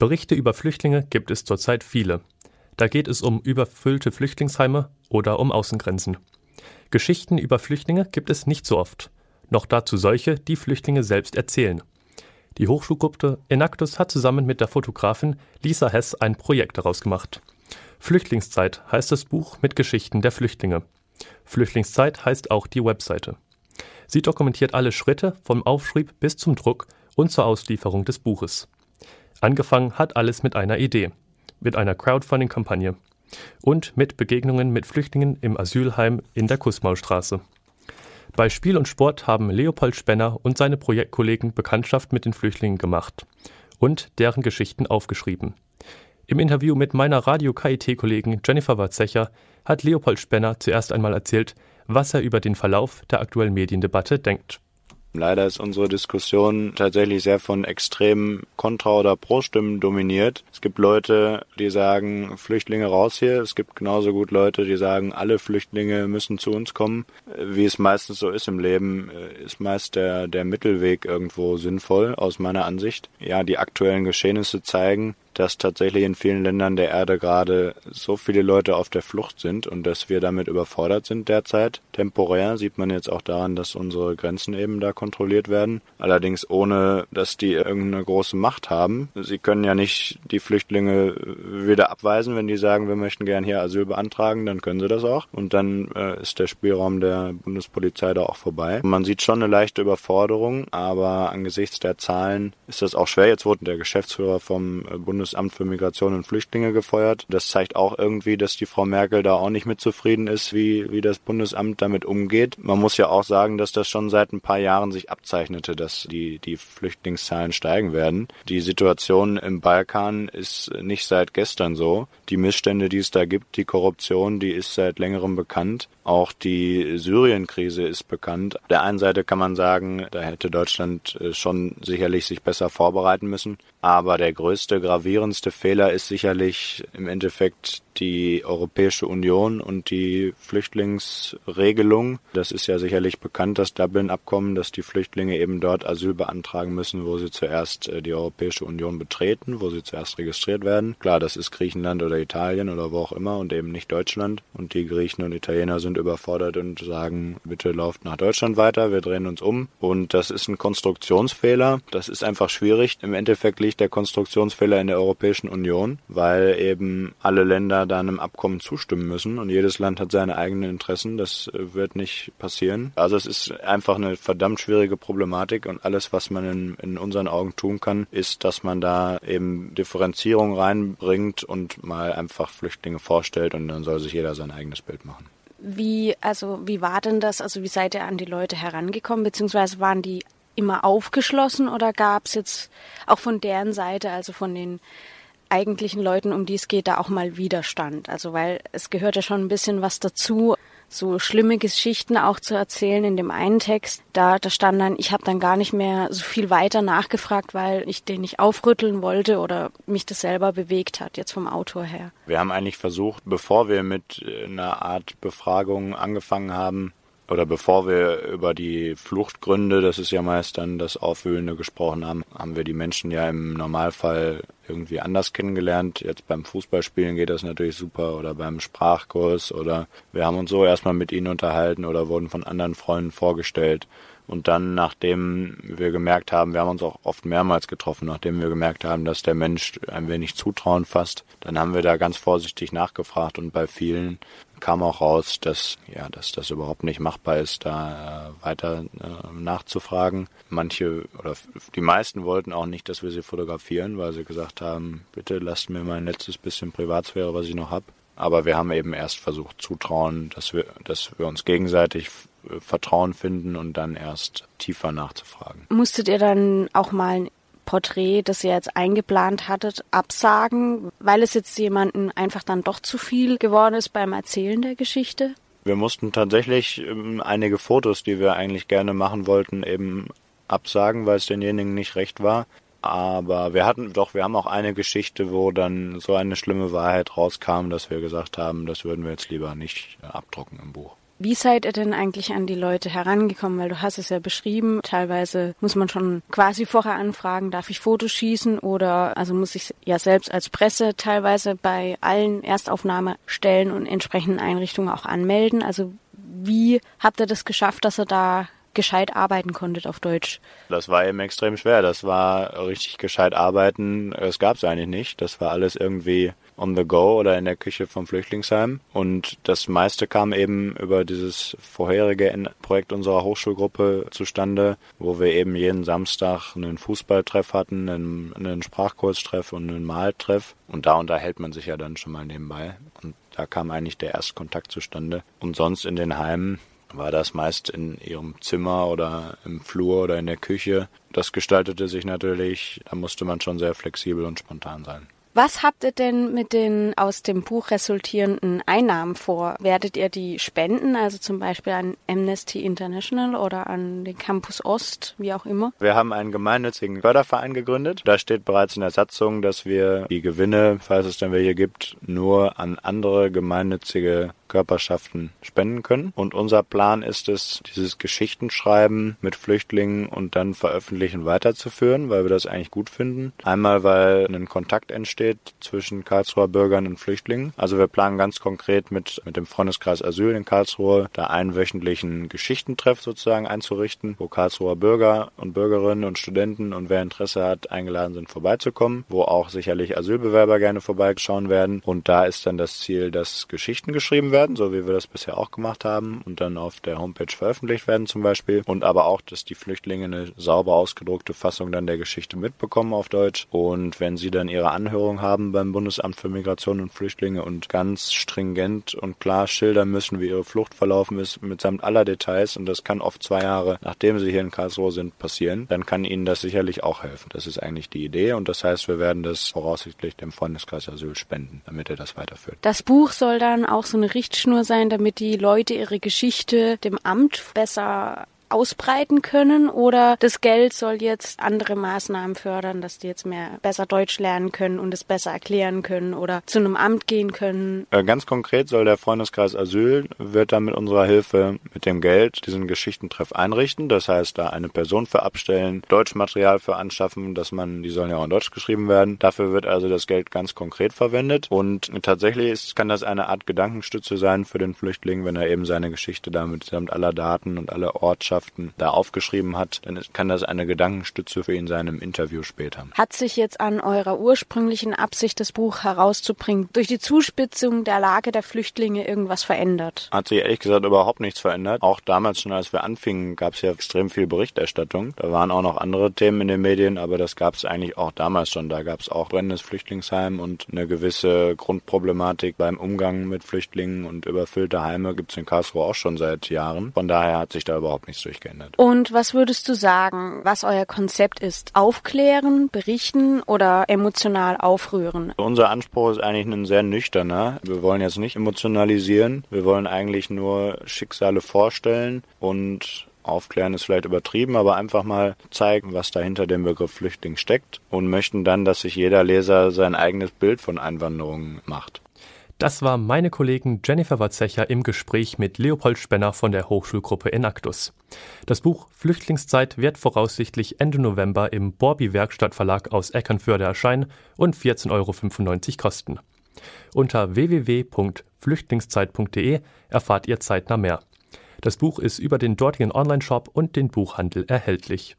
Berichte über Flüchtlinge gibt es zurzeit viele. Da geht es um überfüllte Flüchtlingsheime oder um Außengrenzen. Geschichten über Flüchtlinge gibt es nicht so oft. Noch dazu solche, die Flüchtlinge selbst erzählen. Die Hochschulgruppe Enactus hat zusammen mit der Fotografin Lisa Hess ein Projekt daraus gemacht. Flüchtlingszeit heißt das Buch mit Geschichten der Flüchtlinge. Flüchtlingszeit heißt auch die Webseite. Sie dokumentiert alle Schritte vom Aufschrieb bis zum Druck und zur Auslieferung des Buches. Angefangen hat alles mit einer Idee, mit einer Crowdfunding-Kampagne und mit Begegnungen mit Flüchtlingen im Asylheim in der Kussmaulstraße. Bei Spiel und Sport haben Leopold Spenner und seine Projektkollegen Bekanntschaft mit den Flüchtlingen gemacht und deren Geschichten aufgeschrieben. Im Interview mit meiner Radio-KIT-Kollegin Jennifer Watzecher hat Leopold Spenner zuerst einmal erzählt, was er über den Verlauf der aktuellen Mediendebatte denkt. Leider ist unsere Diskussion tatsächlich sehr von extremen Kontra- oder Pro-Stimmen dominiert. Es gibt Leute, die sagen, Flüchtlinge raus hier. Es gibt genauso gut Leute, die sagen, alle Flüchtlinge müssen zu uns kommen. Wie es meistens so ist im Leben, ist meist der, der Mittelweg irgendwo sinnvoll, aus meiner Ansicht. Ja, die aktuellen Geschehnisse zeigen, dass tatsächlich in vielen Ländern der Erde gerade so viele Leute auf der Flucht sind und dass wir damit überfordert sind derzeit. Temporär sieht man jetzt auch daran, dass unsere Grenzen eben da kontrolliert werden. Allerdings ohne, dass die irgendeine große Macht haben. Sie können ja nicht die Flüchtlinge wieder abweisen, wenn die sagen, wir möchten gern hier Asyl beantragen, dann können sie das auch. Und dann äh, ist der Spielraum der Bundespolizei da auch vorbei. Man sieht schon eine leichte Überforderung, aber angesichts der Zahlen ist das auch schwer. Jetzt wurde der Geschäftsführer vom Bund Bundesamt für Migration und Flüchtlinge gefeuert. Das zeigt auch irgendwie, dass die Frau Merkel da auch nicht mit zufrieden ist, wie, wie das Bundesamt damit umgeht. Man muss ja auch sagen, dass das schon seit ein paar Jahren sich abzeichnete, dass die, die Flüchtlingszahlen steigen werden. Die Situation im Balkan ist nicht seit gestern so. Die Missstände, die es da gibt, die Korruption, die ist seit längerem bekannt. Auch die Syrien-Krise ist bekannt. Auf der einen Seite kann man sagen, da hätte Deutschland äh, schon sicherlich sich besser vorbereiten müssen. Aber der größte, gravierendste Fehler ist sicherlich im Endeffekt die Europäische Union und die Flüchtlingsregelung. Das ist ja sicherlich bekannt, das Dublin-Abkommen, dass die Flüchtlinge eben dort Asyl beantragen müssen, wo sie zuerst äh, die Europäische Union betreten, wo sie zuerst registriert werden. Klar, das ist Griechenland oder Italien oder wo auch immer und eben nicht Deutschland. Und die Griechen und Italiener sind überfordert und sagen, bitte lauft nach Deutschland weiter, wir drehen uns um. Und das ist ein Konstruktionsfehler. Das ist einfach schwierig. Im Endeffekt liegt der Konstruktionsfehler in der Europäischen Union, weil eben alle Länder da einem Abkommen zustimmen müssen und jedes Land hat seine eigenen Interessen. Das äh, wird nicht passieren. Also es ist einfach eine verdammt schwierige Problematik und alles, was man in, in unseren Augen tun kann, ist, dass man da eben Differenzierung reinbringt und mal einfach Flüchtlinge vorstellt und dann soll sich jeder sein eigenes Bild machen. Wie, also, wie war denn das? Also, wie seid ihr an die Leute herangekommen? Beziehungsweise waren die immer aufgeschlossen oder gab es jetzt auch von deren Seite, also von den eigentlichen Leuten, um die es geht, da auch mal Widerstand. Also weil es gehört ja schon ein bisschen was dazu, so schlimme Geschichten auch zu erzählen in dem einen Text. Da, da stand dann, ich habe dann gar nicht mehr so viel weiter nachgefragt, weil ich den nicht aufrütteln wollte oder mich das selber bewegt hat, jetzt vom Autor her. Wir haben eigentlich versucht, bevor wir mit einer Art Befragung angefangen haben, oder bevor wir über die Fluchtgründe, das ist ja meist dann das Aufwühlende gesprochen haben, haben wir die Menschen ja im Normalfall irgendwie anders kennengelernt. Jetzt beim Fußballspielen geht das natürlich super oder beim Sprachkurs oder wir haben uns so erstmal mit ihnen unterhalten oder wurden von anderen Freunden vorgestellt. Und dann, nachdem wir gemerkt haben, wir haben uns auch oft mehrmals getroffen, nachdem wir gemerkt haben, dass der Mensch ein wenig Zutrauen fasst, dann haben wir da ganz vorsichtig nachgefragt und bei vielen kam auch raus, dass ja, dass das überhaupt nicht machbar ist, da äh, weiter äh, nachzufragen. Manche oder die meisten wollten auch nicht, dass wir sie fotografieren, weil sie gesagt haben, bitte lasst mir mein letztes bisschen Privatsphäre, was ich noch hab. Aber wir haben eben erst versucht, Zutrauen, dass wir, dass wir uns gegenseitig äh, Vertrauen finden und dann erst tiefer nachzufragen. Musstet ihr dann auch mal Porträt, das ihr jetzt eingeplant hattet, absagen, weil es jetzt jemanden einfach dann doch zu viel geworden ist beim Erzählen der Geschichte? Wir mussten tatsächlich ähm, einige Fotos, die wir eigentlich gerne machen wollten, eben absagen, weil es denjenigen nicht recht war. Aber wir hatten doch, wir haben auch eine Geschichte, wo dann so eine schlimme Wahrheit rauskam, dass wir gesagt haben, das würden wir jetzt lieber nicht abdrucken im Buch. Wie seid ihr denn eigentlich an die Leute herangekommen? Weil du hast es ja beschrieben, teilweise muss man schon quasi vorher anfragen, darf ich Fotos schießen oder also muss ich ja selbst als Presse teilweise bei allen Erstaufnahmestellen und entsprechenden Einrichtungen auch anmelden. Also wie habt ihr das geschafft, dass ihr da gescheit arbeiten konntet auf Deutsch? Das war eben extrem schwer. Das war richtig gescheit arbeiten. Es gab es eigentlich nicht. Das war alles irgendwie on the go oder in der Küche vom Flüchtlingsheim. Und das meiste kam eben über dieses vorherige Projekt unserer Hochschulgruppe zustande, wo wir eben jeden Samstag einen Fußballtreff hatten, einen, einen Sprachkurztreff und einen Maltreff. Und da unterhält man sich ja dann schon mal nebenbei. Und da kam eigentlich der Erstkontakt zustande. Und sonst in den Heimen war das meist in ihrem Zimmer oder im Flur oder in der Küche. Das gestaltete sich natürlich, da musste man schon sehr flexibel und spontan sein. Was habt ihr denn mit den aus dem Buch resultierenden Einnahmen vor? Werdet ihr die spenden, also zum Beispiel an Amnesty International oder an den Campus Ost, wie auch immer? Wir haben einen gemeinnützigen Förderverein gegründet. Da steht bereits in der Satzung, dass wir die Gewinne, falls es denn welche gibt, nur an andere gemeinnützige Körperschaften spenden können. Und unser Plan ist es, dieses Geschichtenschreiben mit Flüchtlingen und dann veröffentlichen weiterzuführen, weil wir das eigentlich gut finden. Einmal, weil ein Kontakt entsteht zwischen Karlsruher Bürgern und Flüchtlingen. Also wir planen ganz konkret mit, mit dem Freundeskreis Asyl in Karlsruhe da einen wöchentlichen Geschichtentreff sozusagen einzurichten, wo Karlsruher Bürger und Bürgerinnen und Studenten und wer Interesse hat, eingeladen sind, vorbeizukommen, wo auch sicherlich Asylbewerber gerne vorbeischauen werden. Und da ist dann das Ziel, dass Geschichten geschrieben werden werden, so wie wir das bisher auch gemacht haben und dann auf der Homepage veröffentlicht werden zum Beispiel. Und aber auch, dass die Flüchtlinge eine sauber ausgedruckte Fassung dann der Geschichte mitbekommen auf Deutsch. Und wenn sie dann ihre Anhörung haben beim Bundesamt für Migration und Flüchtlinge und ganz stringent und klar schildern müssen, wie ihre Flucht verlaufen ist, mitsamt aller Details, und das kann oft zwei Jahre, nachdem sie hier in Karlsruhe sind, passieren, dann kann ihnen das sicherlich auch helfen. Das ist eigentlich die Idee und das heißt, wir werden das voraussichtlich dem Freundeskreis Asyl spenden, damit er das weiterführt. Das Buch soll dann auch so eine Richtschnur sein, damit die Leute ihre Geschichte dem Amt besser ausbreiten können oder das Geld soll jetzt andere Maßnahmen fördern, dass die jetzt mehr besser Deutsch lernen können und es besser erklären können oder zu einem Amt gehen können? Äh, ganz konkret soll der Freundeskreis Asyl wird dann mit unserer Hilfe mit dem Geld diesen Geschichtentreff einrichten. Das heißt, da eine Person für abstellen, Deutschmaterial für anschaffen, dass man, die sollen ja auch in Deutsch geschrieben werden. Dafür wird also das Geld ganz konkret verwendet und tatsächlich ist, kann das eine Art Gedankenstütze sein für den Flüchtling, wenn er eben seine Geschichte damit samt aller Daten und alle Ortschaften Botschaften da aufgeschrieben hat, dann kann das eine Gedankenstütze für ihn sein im Interview später. Hat sich jetzt an eurer ursprünglichen Absicht, das Buch herauszubringen, durch die Zuspitzung der Lage der Flüchtlinge irgendwas verändert? Hat sich ehrlich gesagt überhaupt nichts verändert. Auch damals schon, als wir anfingen, gab es ja extrem viel Berichterstattung. Da waren auch noch andere Themen in den Medien, aber das gab es eigentlich auch damals schon. Da gab es auch brennendes Flüchtlingsheim und eine gewisse Grundproblematik beim Umgang mit Flüchtlingen und überfüllte Heime gibt es in Karlsruhe auch schon seit Jahren. Von daher hat sich da überhaupt nichts durchgeändert. Und was würdest du sagen, was euer Konzept ist? Aufklären, berichten oder emotional aufrühren? Unser Anspruch ist eigentlich ein sehr nüchterner. Wir wollen jetzt nicht emotionalisieren. Wir wollen eigentlich nur Schicksale vorstellen und Aufklären ist vielleicht übertrieben, aber einfach mal zeigen, was dahinter dem Begriff Flüchtling steckt und möchten dann, dass sich jeder Leser sein eigenes Bild von Einwanderung macht. Das war meine Kollegin Jennifer Watzecher im Gespräch mit Leopold Spenner von der Hochschulgruppe Enactus. Das Buch Flüchtlingszeit wird voraussichtlich Ende November im Borby Werkstattverlag aus Eckernförde erscheinen und 14,95 Euro kosten. Unter www.flüchtlingszeit.de erfahrt ihr zeitnah mehr. Das Buch ist über den dortigen Onlineshop und den Buchhandel erhältlich.